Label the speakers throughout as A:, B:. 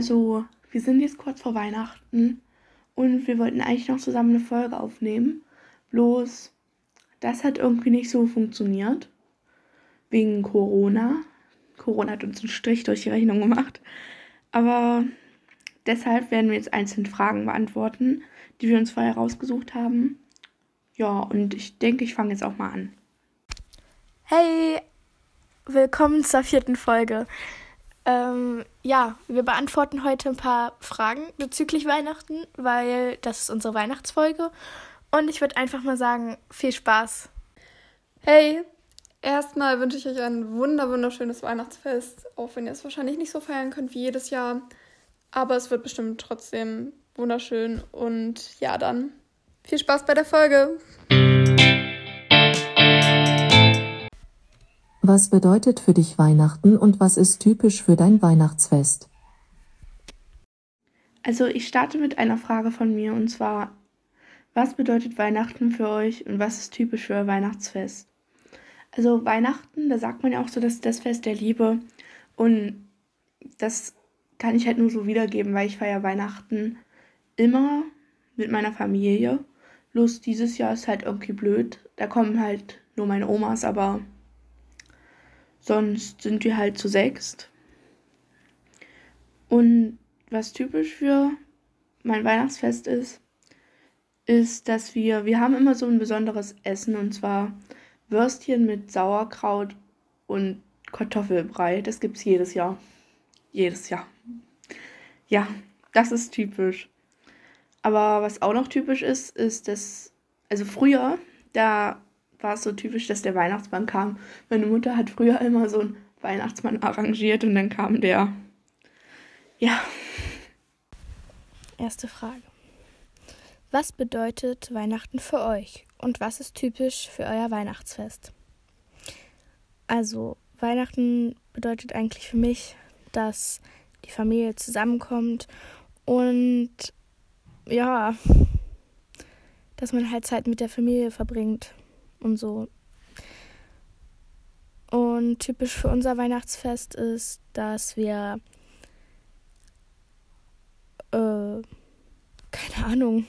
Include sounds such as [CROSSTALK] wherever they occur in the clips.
A: Also, wir sind jetzt kurz vor Weihnachten und wir wollten eigentlich noch zusammen eine Folge aufnehmen. Bloß, das hat irgendwie nicht so funktioniert. Wegen Corona. Corona hat uns einen Strich durch die Rechnung gemacht. Aber deshalb werden wir jetzt einzelne Fragen beantworten, die wir uns vorher rausgesucht haben. Ja, und ich denke, ich fange jetzt auch mal an.
B: Hey, willkommen zur vierten Folge. Ähm, ja, wir beantworten heute ein paar Fragen bezüglich Weihnachten, weil das ist unsere Weihnachtsfolge. Und ich würde einfach mal sagen, viel Spaß.
C: Hey, erstmal wünsche ich euch ein wunder wunderschönes Weihnachtsfest, auch wenn ihr es wahrscheinlich nicht so feiern könnt wie jedes Jahr. Aber es wird bestimmt trotzdem wunderschön. Und ja, dann viel Spaß bei der Folge.
D: Was bedeutet für dich Weihnachten und was ist typisch für dein Weihnachtsfest?
A: Also ich starte mit einer Frage von mir und zwar, was bedeutet Weihnachten für euch und was ist typisch für euer Weihnachtsfest? Also Weihnachten, da sagt man ja auch so, dass das Fest der Liebe und das kann ich halt nur so wiedergeben, weil ich feiere Weihnachten immer mit meiner Familie. Bloß dieses Jahr ist halt irgendwie blöd. Da kommen halt nur meine Omas, aber Sonst sind wir halt zu sechst. Und was typisch für mein Weihnachtsfest ist, ist, dass wir, wir haben immer so ein besonderes Essen und zwar Würstchen mit Sauerkraut und Kartoffelbrei. Das gibt es jedes Jahr. Jedes Jahr. Ja, das ist typisch. Aber was auch noch typisch ist, ist, dass, also früher, da war es so typisch, dass der Weihnachtsmann kam. Meine Mutter hat früher immer so einen Weihnachtsmann arrangiert und dann kam der. Ja.
B: Erste Frage. Was bedeutet Weihnachten für euch und was ist typisch für euer Weihnachtsfest? Also, Weihnachten bedeutet eigentlich für mich, dass die Familie zusammenkommt und ja, dass man halt Zeit mit der Familie verbringt und so. Und typisch für unser Weihnachtsfest ist, dass wir, äh, keine Ahnung,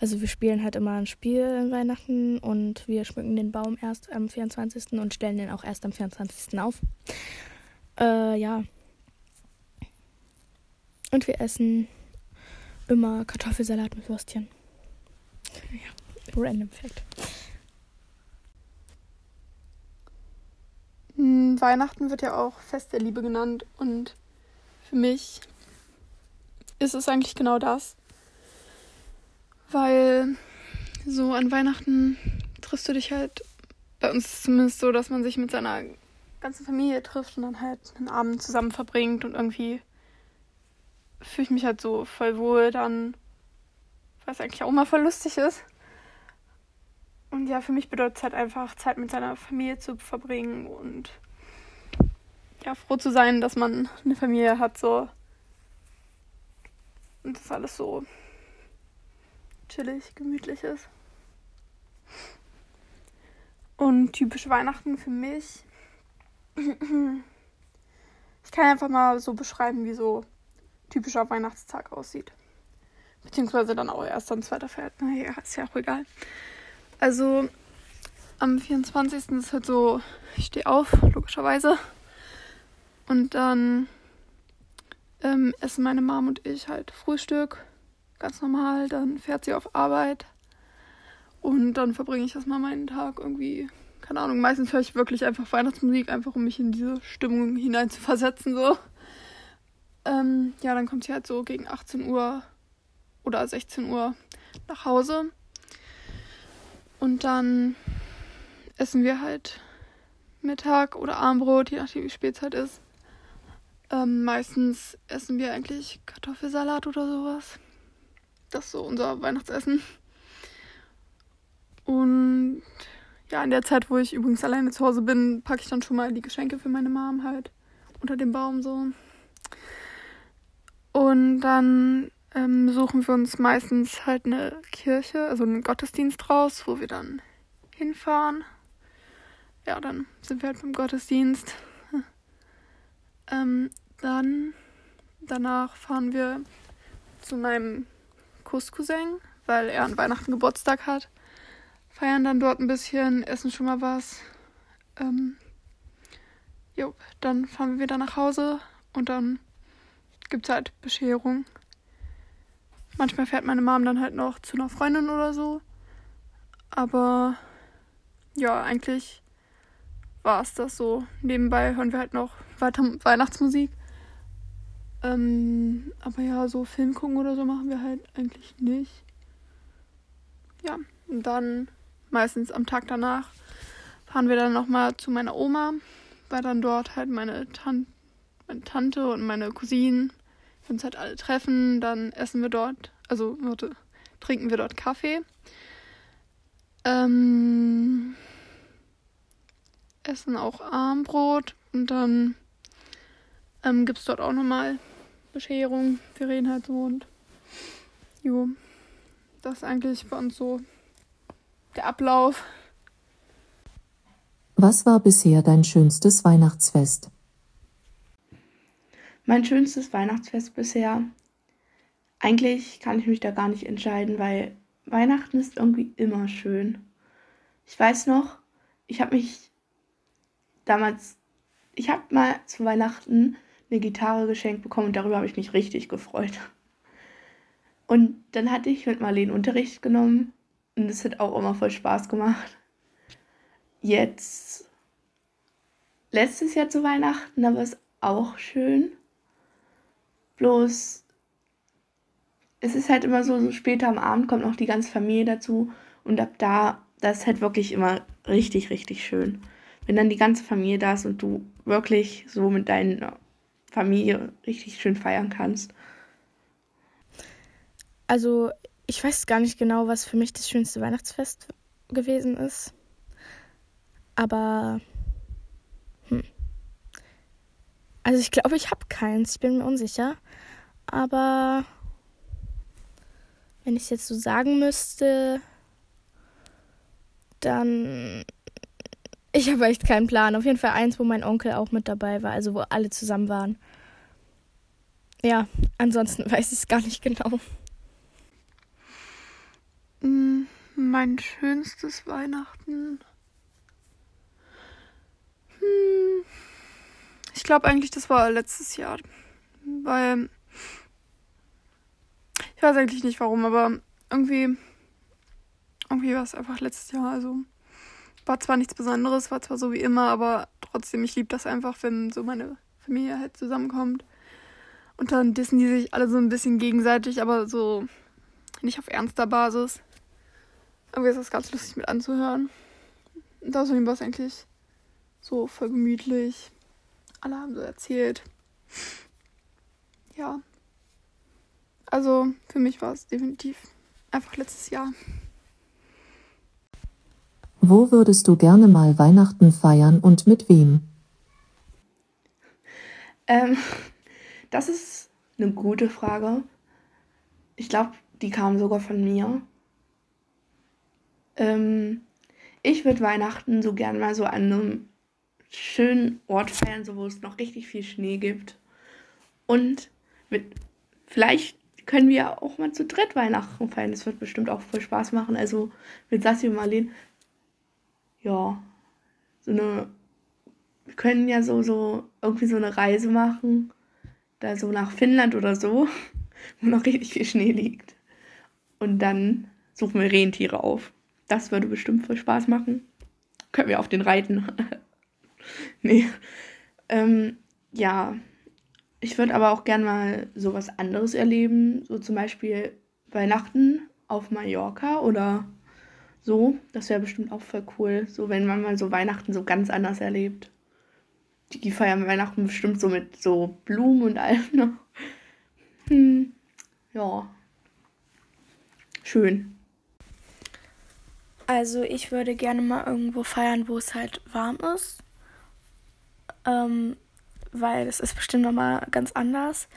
B: also wir spielen halt immer ein Spiel in Weihnachten und wir schmücken den Baum erst am 24. und stellen den auch erst am 24. auf. Äh, ja. Und wir essen immer Kartoffelsalat mit Würstchen. Ja, random Fact.
C: Weihnachten wird ja auch Fest der Liebe genannt und für mich ist es eigentlich genau das. Weil so an Weihnachten triffst du dich halt, bei uns ist es zumindest so, dass man sich mit seiner ganzen Familie trifft und dann halt einen Abend zusammen verbringt und irgendwie fühle ich mich halt so voll wohl dann, es eigentlich auch mal voll lustig ist. Und ja, für mich bedeutet es halt einfach, Zeit mit seiner Familie zu verbringen und ja, froh zu sein, dass man eine Familie hat, so. Und das alles so chillig, gemütlich ist. Und typisch Weihnachten für mich. Ich kann einfach mal so beschreiben, wie so typischer Weihnachtstag aussieht. Beziehungsweise dann auch erst am zweiter Feld. Naja, ist ja auch egal. Also am 24. ist halt so, ich stehe auf, logischerweise. Und dann ähm, essen meine Mom und ich halt Frühstück, ganz normal. Dann fährt sie auf Arbeit. Und dann verbringe ich erstmal meinen Tag irgendwie, keine Ahnung, meistens höre ich wirklich einfach Weihnachtsmusik, einfach um mich in diese Stimmung hinein zu versetzen, so. Ähm, ja, dann kommt sie halt so gegen 18 Uhr oder 16 Uhr nach Hause. Und dann essen wir halt Mittag oder Abendbrot, je nachdem wie spät es halt ist. Ähm, meistens essen wir eigentlich Kartoffelsalat oder sowas. Das ist so unser Weihnachtsessen. Und ja, in der Zeit, wo ich übrigens alleine zu Hause bin, packe ich dann schon mal die Geschenke für meine Mom halt unter dem Baum so. Und dann ähm, suchen wir uns meistens halt eine Kirche, also einen Gottesdienst raus, wo wir dann hinfahren. Ja, dann sind wir halt beim Gottesdienst. [LAUGHS] ähm, dann danach fahren wir zu meinem Kusscousin, weil er an Weihnachten Geburtstag hat. Feiern dann dort ein bisschen, essen schon mal was. Ähm, jo, dann fahren wir wieder nach Hause und dann gibt es halt Bescherung. Manchmal fährt meine Mom dann halt noch zu einer Freundin oder so. Aber ja, eigentlich war es das so. Nebenbei hören wir halt noch weiter Weihnachtsmusik. Ähm, aber ja, so Film gucken oder so machen wir halt eigentlich nicht. Ja, und dann meistens am Tag danach fahren wir dann nochmal zu meiner Oma, weil dann dort halt meine, Tan meine Tante und meine Cousinen uns halt alle treffen. Dann essen wir dort, also warte, trinken wir dort Kaffee. Ähm, essen auch Armbrot und dann ähm, gibt es dort auch nochmal Bescherung. Wir reden halt so und jo, das ist eigentlich bei uns so der Ablauf.
D: Was war bisher dein schönstes Weihnachtsfest?
A: Mein schönstes Weihnachtsfest bisher. Eigentlich kann ich mich da gar nicht entscheiden, weil Weihnachten ist irgendwie immer schön. Ich weiß noch, ich habe mich damals, ich habe mal zu Weihnachten eine Gitarre geschenkt bekommen und darüber habe ich mich richtig gefreut. Und dann hatte ich mit Marlene Unterricht genommen und es hat auch immer voll Spaß gemacht. Jetzt, letztes Jahr zu Weihnachten, da war es auch schön. Bloß, es ist halt immer so, so später am Abend kommt noch die ganze Familie dazu und ab da, das ist halt wirklich immer richtig, richtig schön. Wenn dann die ganze Familie da ist und du wirklich so mit deiner Familie richtig schön feiern kannst.
B: Also, ich weiß gar nicht genau, was für mich das schönste Weihnachtsfest gewesen ist. Aber. Hm. Also, ich glaube, ich habe keins. Ich bin mir unsicher. Aber. Wenn ich es jetzt so sagen müsste, dann. Ich habe echt keinen Plan. Auf jeden Fall eins, wo mein Onkel auch mit dabei war, also wo alle zusammen waren. Ja, ansonsten [LAUGHS] weiß ich es gar nicht genau.
C: Mm, mein schönstes Weihnachten. Hm, ich glaube eigentlich, das war letztes Jahr. Weil. Ich weiß eigentlich nicht warum, aber irgendwie. Irgendwie war es einfach letztes Jahr. Also. War zwar nichts Besonderes, war zwar so wie immer, aber trotzdem, ich liebe das einfach, wenn so meine Familie halt zusammenkommt. Und dann dissen die sich alle so ein bisschen gegenseitig, aber so nicht auf ernster Basis. Irgendwie ist das ganz lustig mit anzuhören. Und außerdem war es eigentlich so voll gemütlich. Alle haben so erzählt. Ja. Also für mich war es definitiv einfach letztes Jahr.
D: Wo würdest du gerne mal Weihnachten feiern und mit wem?
A: Ähm, das ist eine gute Frage. Ich glaube, die kam sogar von mir. Ähm, ich würde Weihnachten so gern mal so an einem schönen Ort feiern, so wo es noch richtig viel Schnee gibt. Und mit, vielleicht können wir auch mal zu dritt Weihnachten feiern. Das wird bestimmt auch voll Spaß machen. Also mit Sassi und Marlene. Ja, so eine. Wir können ja so, so irgendwie so eine Reise machen. Da so nach Finnland oder so, [LAUGHS] wo noch richtig viel Schnee liegt. Und dann suchen wir Rentiere auf. Das würde bestimmt voll Spaß machen. Können wir auf den reiten. [LAUGHS] nee. Ähm, ja. Ich würde aber auch gern mal sowas anderes erleben. So zum Beispiel Weihnachten auf Mallorca oder so. Das wäre bestimmt auch voll cool. So, wenn man mal so Weihnachten so ganz anders erlebt. Die feiern Weihnachten bestimmt so mit so Blumen und allem. Ne? Hm. Ja. Schön.
B: Also ich würde gerne mal irgendwo feiern, wo es halt warm ist. Ähm, weil es ist bestimmt nochmal ganz anders.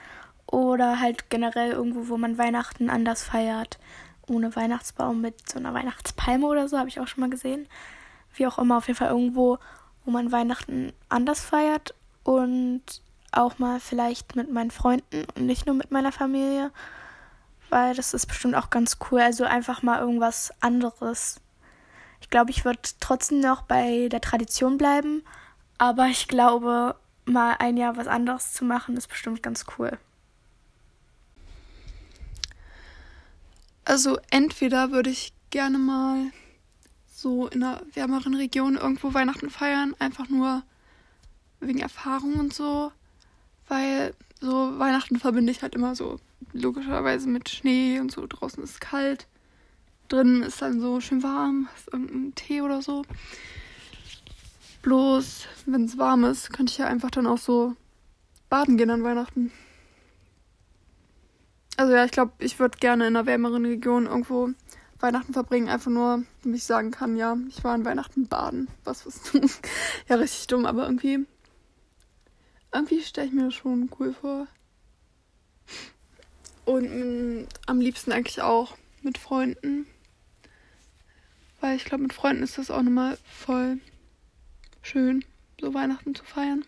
B: Oder halt generell irgendwo, wo man Weihnachten anders feiert. Ohne Weihnachtsbaum mit so einer Weihnachtspalme oder so, habe ich auch schon mal gesehen. Wie auch immer, auf jeden Fall irgendwo, wo man Weihnachten anders feiert. Und auch mal vielleicht mit meinen Freunden und nicht nur mit meiner Familie, weil das ist bestimmt auch ganz cool. Also einfach mal irgendwas anderes. Ich glaube, ich würde trotzdem noch bei der Tradition bleiben, aber ich glaube, mal ein Jahr was anderes zu machen, ist bestimmt ganz cool.
C: Also entweder würde ich gerne mal so in einer wärmeren Region irgendwo Weihnachten feiern, einfach nur wegen Erfahrung und so, weil so Weihnachten verbinde ich halt immer so logischerweise mit Schnee und so draußen ist es kalt, drin ist dann so schön warm, ist irgendein Tee oder so. Bloß, wenn es warm ist, könnte ich ja einfach dann auch so baden gehen an Weihnachten. Also ja, ich glaube, ich würde gerne in einer wärmeren Region irgendwo Weihnachten verbringen, einfach nur, damit ich sagen kann, ja, ich war an Weihnachten baden. Was was [LAUGHS] Ja, richtig dumm, aber irgendwie. Irgendwie stelle ich mir das schon cool vor. Und mh, am liebsten eigentlich auch mit Freunden. Weil ich glaube, mit Freunden ist das auch nochmal voll schön, so Weihnachten zu feiern.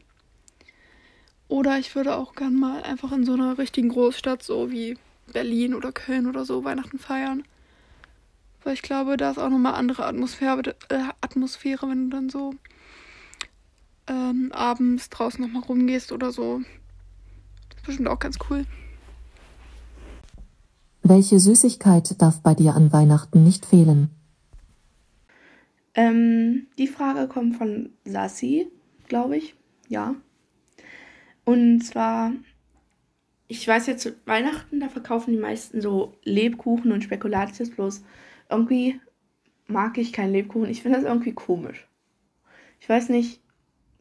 C: Oder ich würde auch gern mal einfach in so einer richtigen Großstadt, so wie Berlin oder Köln oder so, Weihnachten feiern. Weil ich glaube, da ist auch nochmal andere Atmosphäre, äh, Atmosphäre, wenn du dann so ähm, abends draußen nochmal rumgehst oder so. Das ist bestimmt auch ganz cool.
D: Welche Süßigkeit darf bei dir an Weihnachten nicht fehlen?
A: Ähm, die Frage kommt von Sassi, glaube ich. Ja. Und zwar, ich weiß jetzt, Weihnachten, da verkaufen die meisten so Lebkuchen und Spekulatius bloß irgendwie mag ich keinen Lebkuchen. Ich finde das irgendwie komisch. Ich weiß nicht,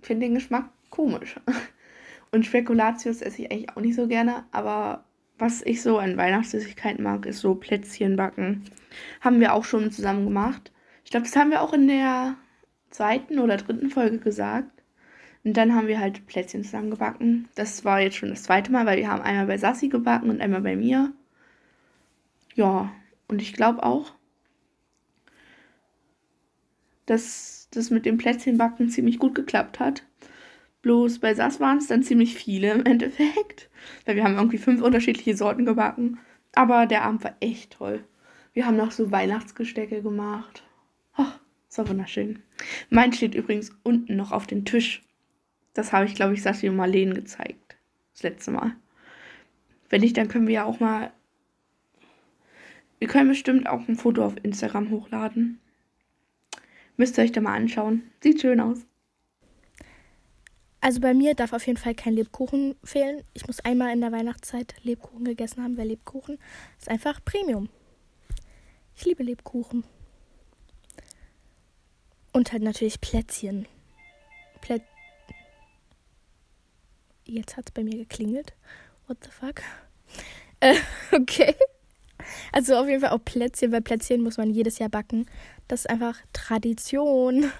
A: finde den Geschmack komisch. [LAUGHS] Und Spekulatius esse ich eigentlich auch nicht so gerne, aber was ich so an Weihnachtssüßigkeiten mag, ist so Plätzchen backen. Haben wir auch schon zusammen gemacht. Ich glaube, das haben wir auch in der zweiten oder dritten Folge gesagt. Und dann haben wir halt Plätzchen zusammen gebacken. Das war jetzt schon das zweite Mal, weil wir haben einmal bei Sassi gebacken und einmal bei mir. Ja, und ich glaube auch, dass das mit dem Plätzchenbacken ziemlich gut geklappt hat. Bloß bei Sass waren es dann ziemlich viele im Endeffekt. Weil wir haben irgendwie fünf unterschiedliche Sorten gebacken. Aber der Abend war echt toll. Wir haben noch so Weihnachtsgestecke gemacht. Ach, so wunderschön. Mein steht übrigens unten noch auf dem Tisch. Das habe ich, glaube ich, Sassi und Marlene gezeigt. Das letzte Mal. Wenn nicht, dann können wir ja auch mal. Wir können bestimmt auch ein Foto auf Instagram hochladen. Müsst ihr euch da mal anschauen. Sieht schön aus.
B: Also bei mir darf auf jeden Fall kein Lebkuchen fehlen. Ich muss einmal in der Weihnachtszeit Lebkuchen gegessen haben, weil Lebkuchen ist einfach Premium. Ich liebe Lebkuchen. Und halt natürlich Plätzchen. Plä Jetzt hat es bei mir geklingelt. What the fuck? [LAUGHS] Äh, okay. Also auf jeden Fall auch Plätzchen, weil Plätzchen muss man jedes Jahr backen. Das ist einfach Tradition.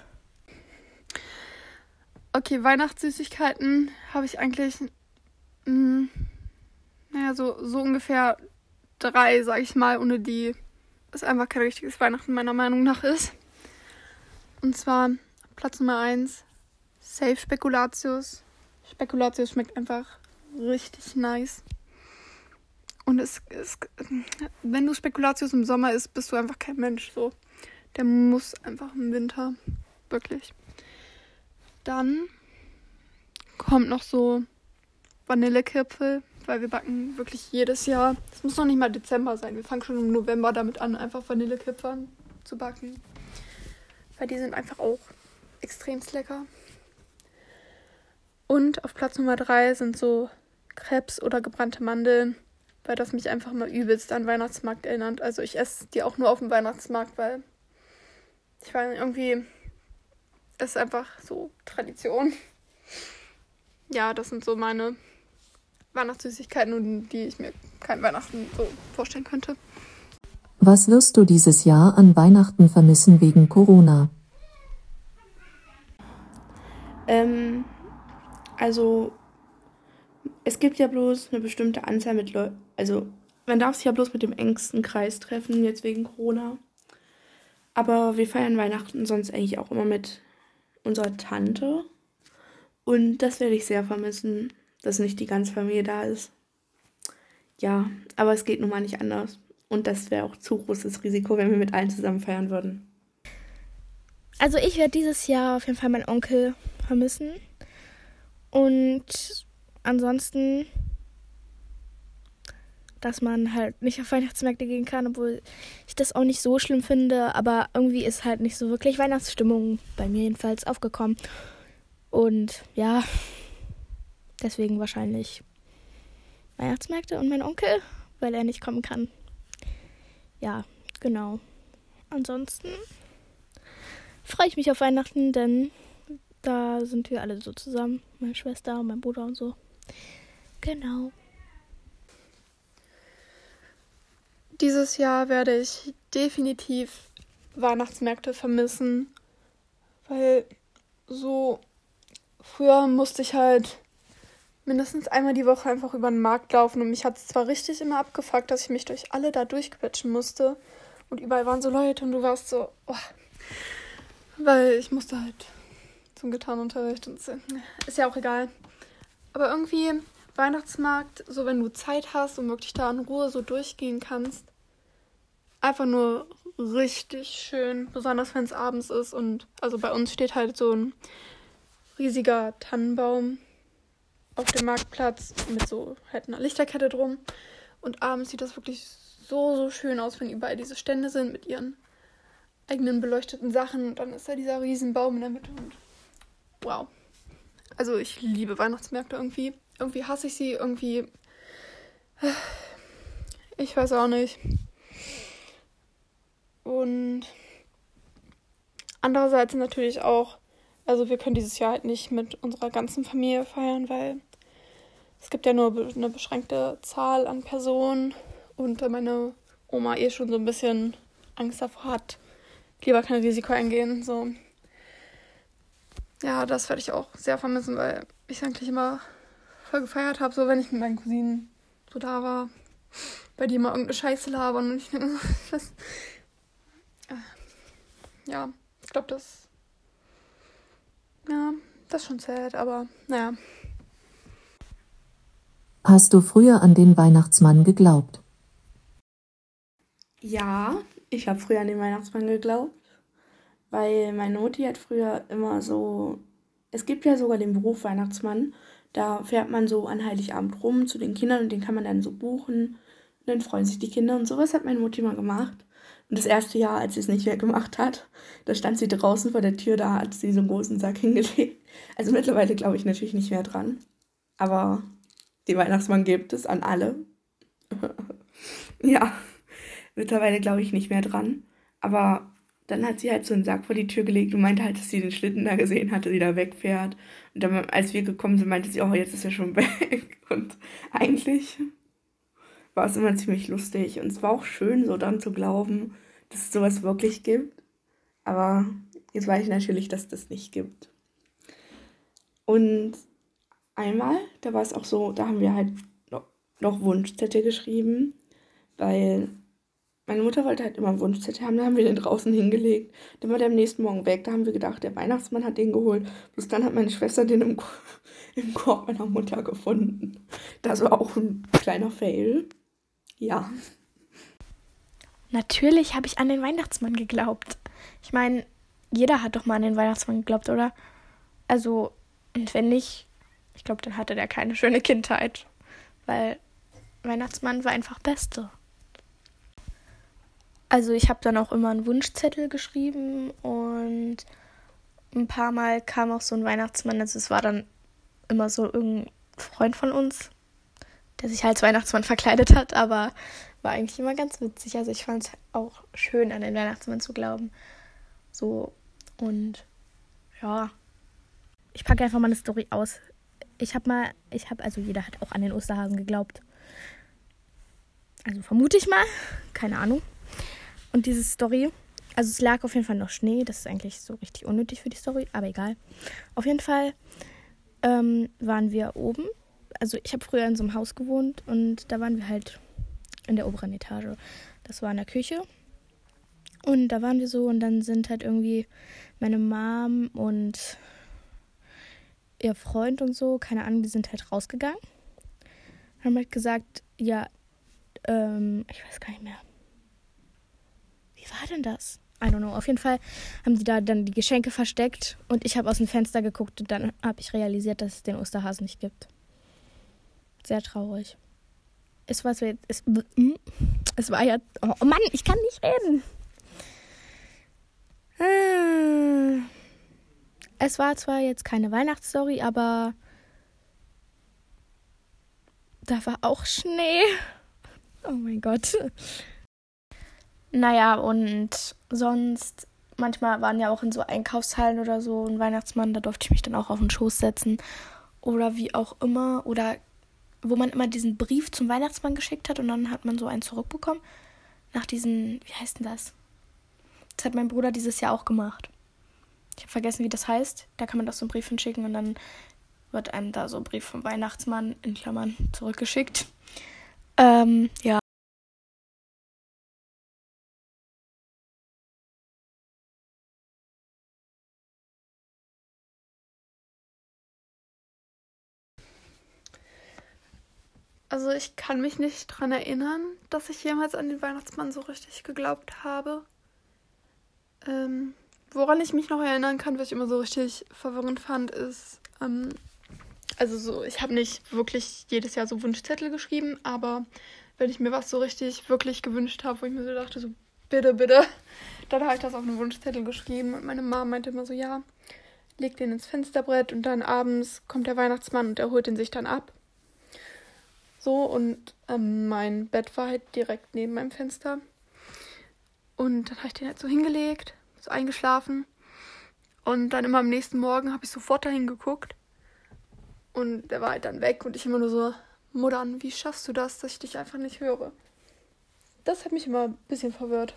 C: Okay, Weihnachtssüßigkeiten habe ich eigentlich, mh, mm, naja, so, so ungefähr drei, sag ich mal, ohne die es einfach kein richtiges Weihnachten meiner Meinung nach ist. Und zwar Platz Nummer eins Safe Spekulatius. Spekulatius schmeckt einfach richtig nice. Und es, es, wenn du Spekulatius im Sommer isst, bist du einfach kein Mensch. So, der muss einfach im Winter. Wirklich. Dann kommt noch so Vanillekipfel, weil wir backen wirklich jedes Jahr. Es muss noch nicht mal Dezember sein. Wir fangen schon im November damit an, einfach Vanillekipferl zu backen. Weil die sind einfach auch extremst lecker. Und auf Platz Nummer 3 sind so Krebs oder gebrannte Mandeln weil das mich einfach mal übelst an Weihnachtsmarkt erinnert. Also ich esse die auch nur auf dem Weihnachtsmarkt, weil ich weiß irgendwie, es ist einfach so Tradition. Ja, das sind so meine Weihnachtssüßigkeiten, die ich mir kein Weihnachten so vorstellen könnte.
D: Was wirst du dieses Jahr an Weihnachten vermissen wegen Corona?
A: Ähm, also es gibt ja bloß eine bestimmte Anzahl mit Leuten, also man darf sich ja bloß mit dem engsten Kreis treffen, jetzt wegen Corona. Aber wir feiern Weihnachten sonst eigentlich auch immer mit unserer Tante. Und das werde ich sehr vermissen. dass nicht die ganze Familie da ist. Ja, aber es geht nun mal nicht anders. Und das wäre auch zu großes Risiko, wenn wir mit allen zusammen feiern würden.
B: Also ich werde dieses Jahr auf jeden Fall meinen Onkel vermissen. Und ansonsten, dass man halt nicht auf Weihnachtsmärkte gehen kann, obwohl ich das auch nicht so schlimm finde. Aber irgendwie ist halt nicht so wirklich Weihnachtsstimmung bei mir jedenfalls aufgekommen. Und ja, deswegen wahrscheinlich Weihnachtsmärkte und mein Onkel, weil er nicht kommen kann. Ja, genau. Ansonsten freue ich mich auf Weihnachten, denn da sind wir alle so zusammen. Meine Schwester und mein Bruder und so. Genau.
C: Dieses Jahr werde ich definitiv Weihnachtsmärkte vermissen, weil so früher musste ich halt mindestens einmal die Woche einfach über den Markt laufen und mich hat es zwar richtig immer abgefuckt, dass ich mich durch alle da durchquetschen musste und überall waren so Leute und du warst so, oh, weil ich musste halt zum Gitarrenunterricht und so. Ist ja auch egal. Aber irgendwie Weihnachtsmarkt, so wenn du Zeit hast und wirklich da in Ruhe so durchgehen kannst, einfach nur richtig schön, besonders wenn es abends ist und also bei uns steht halt so ein riesiger Tannenbaum auf dem Marktplatz mit so halt einer Lichterkette drum und abends sieht das wirklich so so schön aus, wenn überall diese Stände sind mit ihren eigenen beleuchteten Sachen und dann ist da dieser Riesenbaum in der Mitte und wow. Also ich liebe Weihnachtsmärkte irgendwie. Irgendwie hasse ich sie, irgendwie. Ich weiß auch nicht. Und andererseits natürlich auch, also wir können dieses Jahr halt nicht mit unserer ganzen Familie feiern, weil es gibt ja nur eine beschränkte Zahl an Personen und meine Oma eh schon so ein bisschen Angst davor hat, lieber kein Risiko eingehen. So. Ja, das werde ich auch sehr vermissen, weil ich eigentlich immer voll gefeiert habe, so wenn ich mit meinen Cousinen so da war, bei die immer irgendeine Scheiße labern und ich [LAUGHS] denke, was. Ja, ich glaube, das. Ja, das ist schon sad, aber naja.
D: Hast du früher an den Weihnachtsmann geglaubt?
A: Ja, ich habe früher an den Weihnachtsmann geglaubt, weil meine Mutti hat früher immer so, es gibt ja sogar den Beruf Weihnachtsmann, da fährt man so an Heiligabend rum zu den Kindern und den kann man dann so buchen und dann freuen sich die Kinder und sowas hat meine Mutti mal gemacht. Und das erste Jahr, als sie es nicht mehr gemacht hat, da stand sie draußen vor der Tür, da hat sie so einen großen Sack [LAUGHS] hingelegt. Also mittlerweile glaube ich natürlich nicht mehr dran. Aber den Weihnachtsmann gibt es an alle. [LAUGHS] ja. Mittlerweile glaube ich nicht mehr dran. Aber dann hat sie halt so einen Sack vor die Tür gelegt und meinte halt, dass sie den Schlitten da gesehen hatte, die da wegfährt. Und dann, als wir gekommen sind, meinte sie, oh, jetzt ist er schon [LAUGHS] weg. Und eigentlich war es immer ziemlich lustig. Und es war auch schön, so dann zu glauben, dass es sowas wirklich gibt. Aber jetzt weiß ich natürlich, dass es das nicht gibt. Und einmal, da war es auch so, da haben wir halt noch, noch Wunschzettel geschrieben, weil meine Mutter wollte halt immer einen Wunschzettel haben, da haben wir den draußen hingelegt. Dann war der am nächsten Morgen weg. Da haben wir gedacht, der Weihnachtsmann hat den geholt. Bloß dann hat meine Schwester den im, [LAUGHS] im Korb meiner Mutter gefunden. Das war auch ein kleiner Fail. Ja.
B: Natürlich habe ich an den Weihnachtsmann geglaubt. Ich meine, jeder hat doch mal an den Weihnachtsmann geglaubt, oder? Also, und wenn nicht, ich glaube, dann hatte der keine schöne Kindheit. Weil Weihnachtsmann war einfach Beste. Also ich habe dann auch immer einen Wunschzettel geschrieben und ein paar Mal kam auch so ein Weihnachtsmann. Also es war dann immer so irgendein Freund von uns, der sich halt als Weihnachtsmann verkleidet hat, aber war eigentlich immer ganz witzig. Also ich fand es auch schön, an den Weihnachtsmann zu glauben. So und ja, ich packe einfach mal eine Story aus. Ich habe mal, ich habe, also jeder hat auch an den Osterhasen geglaubt. Also vermute ich mal, keine Ahnung. Und diese Story, also es lag auf jeden Fall noch Schnee, das ist eigentlich so richtig unnötig für die Story, aber egal. Auf jeden Fall ähm, waren wir oben. Also ich habe früher in so einem Haus gewohnt und da waren wir halt in der oberen Etage. Das war in der Küche. Und da waren wir so und dann sind halt irgendwie meine Mom und ihr Freund und so, keine Ahnung, die sind halt rausgegangen. Haben halt gesagt, ja, ähm, ich weiß gar nicht mehr. War denn das? I don't know. Auf jeden Fall haben sie da dann die Geschenke versteckt und ich habe aus dem Fenster geguckt und dann habe ich realisiert, dass es den Osterhasen nicht gibt. Sehr traurig. Es war. Es, hm? es war ja. Oh Mann, ich kann nicht reden. Ah. Es war zwar jetzt keine Weihnachtsstory, aber da war auch Schnee. Oh mein Gott. Naja, und sonst, manchmal waren ja auch in so Einkaufshallen oder so ein Weihnachtsmann, da durfte ich mich dann auch auf den Schoß setzen. Oder wie auch immer. Oder wo man immer diesen Brief zum Weihnachtsmann geschickt hat und dann hat man so einen zurückbekommen. Nach diesen, wie heißt denn das? Das hat mein Bruder dieses Jahr auch gemacht. Ich habe vergessen, wie das heißt. Da kann man doch so einen Brief hinschicken und dann wird einem da so ein Brief vom Weihnachtsmann in Klammern zurückgeschickt. Ähm, ja.
C: Also ich kann mich nicht dran erinnern, dass ich jemals an den Weihnachtsmann so richtig geglaubt habe. Ähm, woran ich mich noch erinnern kann, was ich immer so richtig verwirrend fand, ist, ähm, also so, ich habe nicht wirklich jedes Jahr so Wunschzettel geschrieben, aber wenn ich mir was so richtig wirklich gewünscht habe, wo ich mir so dachte, so bitte, bitte, [LAUGHS] dann habe ich das auf einen Wunschzettel geschrieben und meine Mama meinte immer so, ja, leg den ins Fensterbrett und dann abends kommt der Weihnachtsmann und er holt den sich dann ab. So, und ähm, mein Bett war halt direkt neben meinem Fenster. Und dann habe ich den halt so hingelegt, so eingeschlafen. Und dann immer am nächsten Morgen habe ich sofort dahin geguckt. Und der war halt dann weg und ich immer nur so, Muttern, wie schaffst du das, dass ich dich einfach nicht höre? Das hat mich immer ein bisschen verwirrt.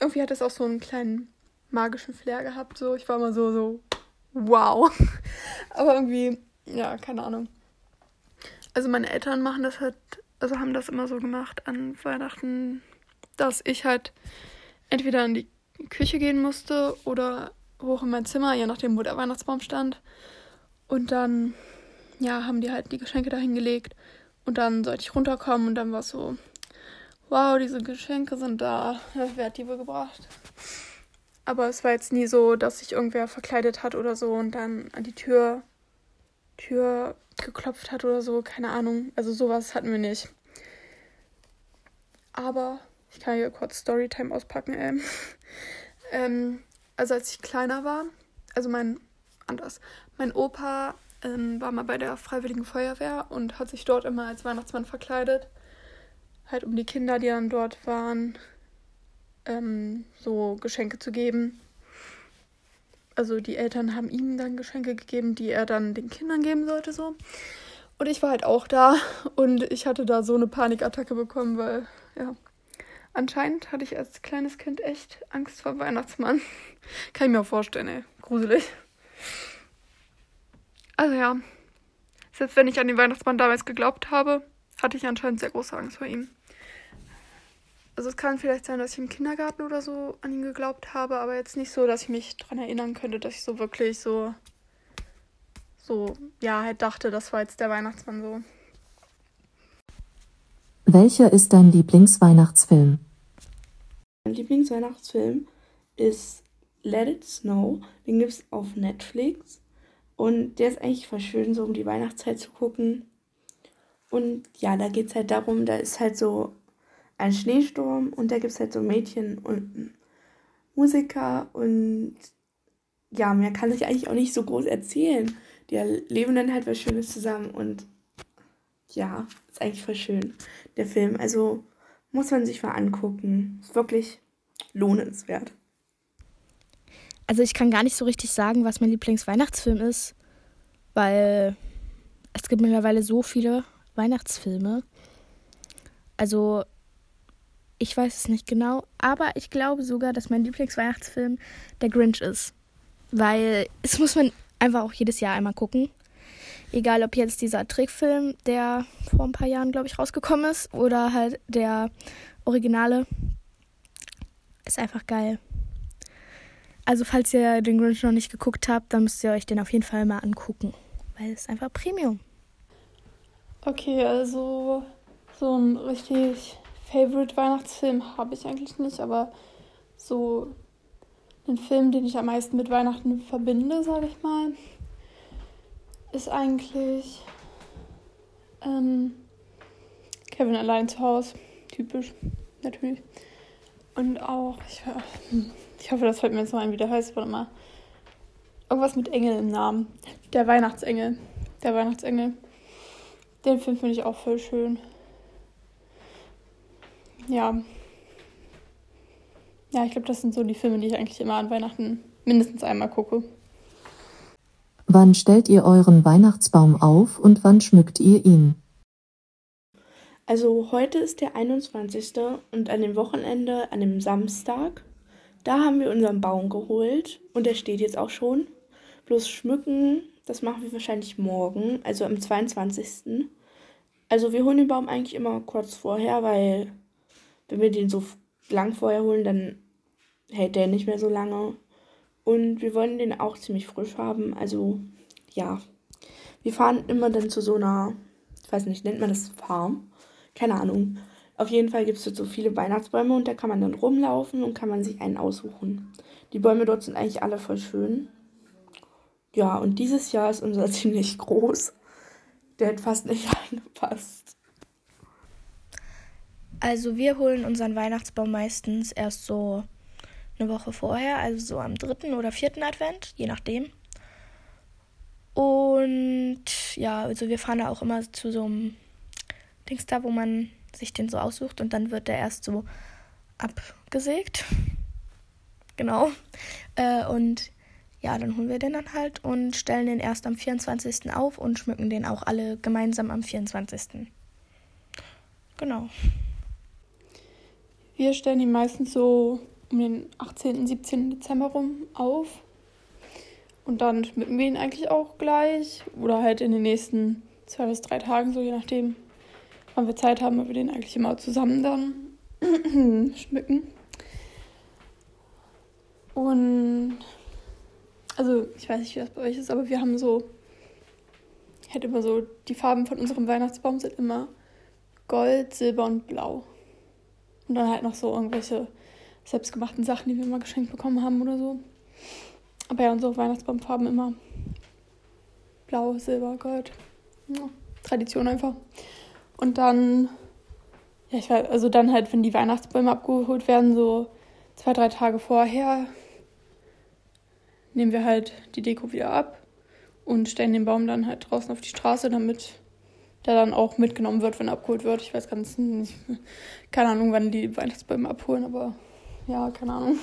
C: Irgendwie hat es auch so einen kleinen magischen Flair gehabt. So, ich war immer so, so, wow. [LAUGHS] Aber irgendwie, ja, keine Ahnung. Also meine Eltern machen das halt, also haben das immer so gemacht an Weihnachten, dass ich halt entweder in die Küche gehen musste oder hoch in mein Zimmer, je nachdem, wo der Weihnachtsbaum stand. Und dann, ja, haben die halt die Geschenke da hingelegt. Und dann sollte ich runterkommen und dann war es so, wow, diese Geschenke sind da. Wer hat die wohl gebracht? Aber es war jetzt nie so, dass sich irgendwer verkleidet hat oder so und dann an die Tür, Tür geklopft hat oder so. Keine Ahnung. Also sowas hatten wir nicht. Aber ich kann hier kurz Storytime auspacken. Ähm. [LAUGHS] ähm, also als ich kleiner war, also mein anders, mein Opa ähm, war mal bei der Freiwilligen Feuerwehr und hat sich dort immer als Weihnachtsmann verkleidet. Halt um die Kinder, die dann dort waren, ähm, so Geschenke zu geben. Also die Eltern haben ihm dann Geschenke gegeben, die er dann den Kindern geben sollte, so. Und ich war halt auch da und ich hatte da so eine Panikattacke bekommen, weil, ja, anscheinend hatte ich als kleines Kind echt Angst vor Weihnachtsmann. [LAUGHS] Kann ich mir auch vorstellen, ey. Gruselig. Also ja, selbst wenn ich an den Weihnachtsmann damals geglaubt habe, hatte ich anscheinend sehr große Angst vor ihm. Also es kann vielleicht sein, dass ich im Kindergarten oder so an ihn geglaubt habe, aber jetzt nicht so, dass ich mich daran erinnern könnte, dass ich so wirklich so, so, ja, halt dachte, das war jetzt der Weihnachtsmann so.
D: Welcher ist dein Lieblingsweihnachtsfilm?
A: Mein Lieblingsweihnachtsfilm ist Let It Snow. Den gibt es auf Netflix. Und der ist eigentlich voll schön, so um die Weihnachtszeit zu gucken. Und ja, da geht es halt darum, da ist halt so ein Schneesturm und da gibt es halt so Mädchen und Musiker und ja, mehr kann ich eigentlich auch nicht so groß erzählen. Die leben dann halt was Schönes zusammen und ja, ist eigentlich voll schön, der Film. Also muss man sich mal angucken. Ist wirklich lohnenswert.
B: Also ich kann gar nicht so richtig sagen, was mein Lieblingsweihnachtsfilm ist, weil es gibt mittlerweile so viele Weihnachtsfilme. Also ich weiß es nicht genau, aber ich glaube sogar, dass mein Lieblingsweihnachtsfilm der Grinch ist. Weil es muss man einfach auch jedes Jahr einmal gucken. Egal ob jetzt dieser Trickfilm, der vor ein paar Jahren, glaube ich, rausgekommen ist, oder halt der Originale. Ist einfach geil. Also falls ihr den Grinch noch nicht geguckt habt, dann müsst ihr euch den auf jeden Fall mal angucken. weil es einfach Premium.
C: Okay, also so ein richtig Favorite Weihnachtsfilm habe ich eigentlich nicht, aber so ein Film, den ich am meisten mit Weihnachten verbinde, sage ich mal, ist eigentlich ähm, Kevin allein zu Hause. Typisch, natürlich. Und auch, ich, ich hoffe, das fällt mir jetzt noch ein, wie der heißt, warte mal. Irgendwas mit Engel im Namen. Der Weihnachtsengel. Der Weihnachtsengel. Den Film finde ich auch voll schön. Ja. Ja, ich glaube, das sind so die Filme, die ich eigentlich immer an Weihnachten mindestens einmal gucke.
D: Wann stellt ihr euren Weihnachtsbaum auf und wann schmückt ihr ihn?
A: Also heute ist der 21. und an dem Wochenende, an dem Samstag, da haben wir unseren Baum geholt und der steht jetzt auch schon. Bloß schmücken, das machen wir wahrscheinlich morgen, also am 22. Also wir holen den Baum eigentlich immer kurz vorher, weil wenn wir den so lang vorher holen, dann hält der nicht mehr so lange. Und wir wollen den auch ziemlich frisch haben. Also ja, wir fahren immer dann zu so einer, ich weiß nicht, nennt man das Farm? Keine Ahnung. Auf jeden Fall gibt es dort so viele Weihnachtsbäume und da kann man dann rumlaufen und kann man sich einen aussuchen. Die Bäume dort sind eigentlich alle voll schön. Ja, und dieses Jahr ist unser [LAUGHS] ziemlich groß. Der hat fast nicht [LAUGHS] reingepasst.
B: Also wir holen unseren Weihnachtsbaum meistens erst so eine Woche vorher, also so am dritten oder vierten Advent, je nachdem. Und ja, also wir fahren da auch immer zu so einem Dings da, wo man sich den so aussucht und dann wird der erst so abgesägt. [LAUGHS] Genau. Äh, und ja, dann holen wir den dann halt und stellen den erst am 24. auf und schmücken den auch alle gemeinsam am 24. Genau.
C: Wir stellen ihn meistens so um den 18., 17. Dezember rum auf. Und dann schmücken wir ihn eigentlich auch gleich. Oder halt in den nächsten zwei bis drei Tagen, so je nachdem, wann wir Zeit haben, weil wir den eigentlich immer zusammen dann [CLEARS THROAT] schmücken. Und also ich weiß nicht, wie das bei euch ist, aber wir haben so, ich hätte immer so, die Farben von unserem Weihnachtsbaum sind immer Gold, Silber und Blau. Und dann halt noch so irgendwelche selbstgemachten Sachen, die wir mal geschenkt bekommen haben oder so. Aber ja, unsere Weihnachtsbaumfarben immer blau, silber, gold. Ja, Tradition einfach. Und dann, ja, ich weiß, also dann halt, wenn die Weihnachtsbäume abgeholt werden, so zwei, drei Tage vorher, nehmen wir halt die Deko wieder ab und stellen den Baum dann halt draußen auf die Straße, damit der dann auch mitgenommen wird, wenn er abgeholt wird. Ich weiß ganz nicht, keine Ahnung, wann die Weihnachtsbäume abholen, aber ja, keine Ahnung.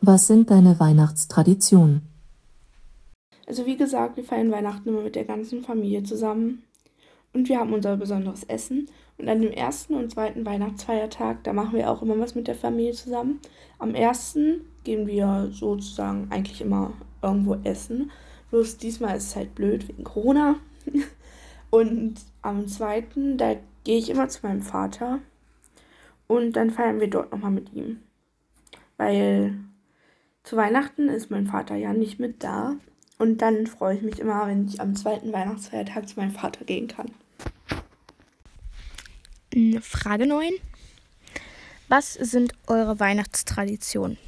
D: Was sind deine Weihnachtstraditionen?
A: Also wie gesagt, wir feiern Weihnachten immer mit der ganzen Familie zusammen. Und wir haben unser besonderes Essen. Und an dem ersten und zweiten Weihnachtsfeiertag, da machen wir auch immer was mit der Familie zusammen. Am ersten gehen wir sozusagen eigentlich immer irgendwo essen. Bloß diesmal ist es halt blöd wegen Corona. [LAUGHS] Und am zweiten, da gehe ich immer zu meinem Vater. Und dann feiern wir dort nochmal mit ihm. Weil zu Weihnachten ist mein Vater ja nicht mit da. Und dann freue ich mich immer, wenn ich am zweiten Weihnachtsfeiertag zu meinem Vater gehen kann.
B: Frage 9. Was sind eure Weihnachtstraditionen?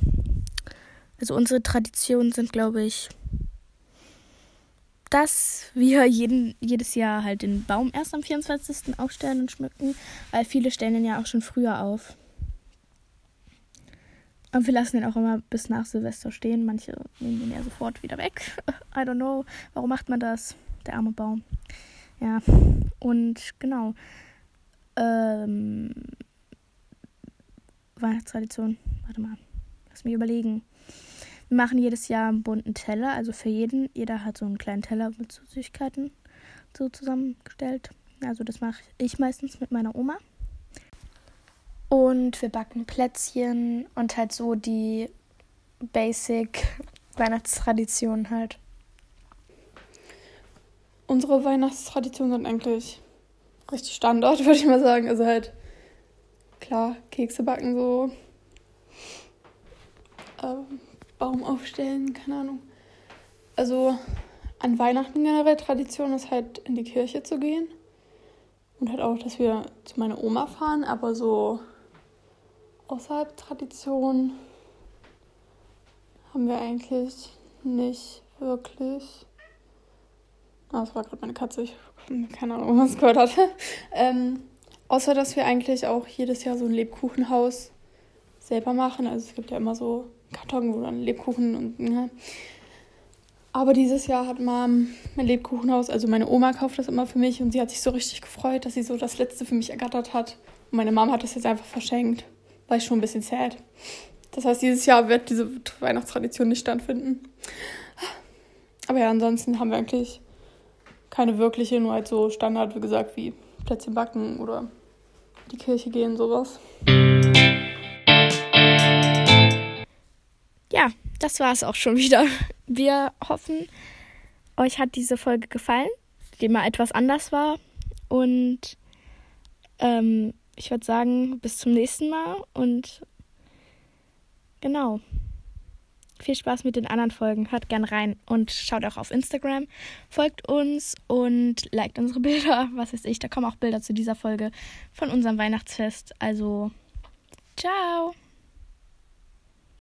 B: Also unsere Traditionen sind, glaube ich, dass wir jeden, jedes Jahr halt den Baum erst am 24. aufstellen und schmücken, weil viele stellen den ja auch schon früher auf. Und wir lassen den auch immer bis nach Silvester stehen. Manche nehmen den ja sofort wieder weg. [LAUGHS] I don't know. Warum macht man das? Der arme Baum. Ja. Und genau. Ähm, Weihnachtstradition. Warte mal. Lass mich überlegen. Wir machen jedes Jahr einen bunten Teller. Also für jeden. Jeder hat so einen kleinen Teller mit Süßigkeiten so zusammengestellt. Also das mache ich meistens mit meiner Oma. Und wir backen Plätzchen und halt so die Basic [LAUGHS] Weihnachtstraditionen halt.
C: Unsere Weihnachtstraditionen sind eigentlich richtig Standard, [LAUGHS] würde ich mal sagen. Also halt, klar, Kekse backen so, ähm, Baum aufstellen, keine Ahnung. Also an Weihnachten generell Tradition ist halt in die Kirche zu gehen. Und halt auch, dass wir zu meiner Oma fahren, aber so außerhalb Tradition haben wir eigentlich nicht wirklich. Ah, das war gerade meine Katze, ich keine Ahnung, was gehört hat. [LAUGHS] ähm, außer, dass wir eigentlich auch jedes Jahr so ein Lebkuchenhaus selber machen. Also es gibt ja immer so Karton, wo dann Lebkuchen und. Ne. Aber dieses Jahr hat Mom mein Lebkuchenhaus, also meine Oma kauft das immer für mich und sie hat sich so richtig gefreut, dass sie so das letzte für mich ergattert hat. Und meine Mom hat das jetzt einfach verschenkt. War ich schon ein bisschen sad. Das heißt, dieses Jahr wird diese Weihnachtstradition nicht stattfinden. Aber ja, ansonsten haben wir eigentlich keine wirkliche, nur halt so Standard, wie gesagt, wie Plätzchen backen oder die Kirche gehen, sowas.
B: Ja, das war es auch schon wieder. Wir hoffen, euch hat diese Folge gefallen, die mal etwas anders war. Und ähm, ich würde sagen, bis zum nächsten Mal und genau. Viel Spaß mit den anderen Folgen. Hört gern rein und schaut auch auf Instagram. Folgt uns und liked unsere Bilder. [LAUGHS] Was weiß ich, da kommen auch Bilder zu dieser Folge von unserem Weihnachtsfest. Also, ciao!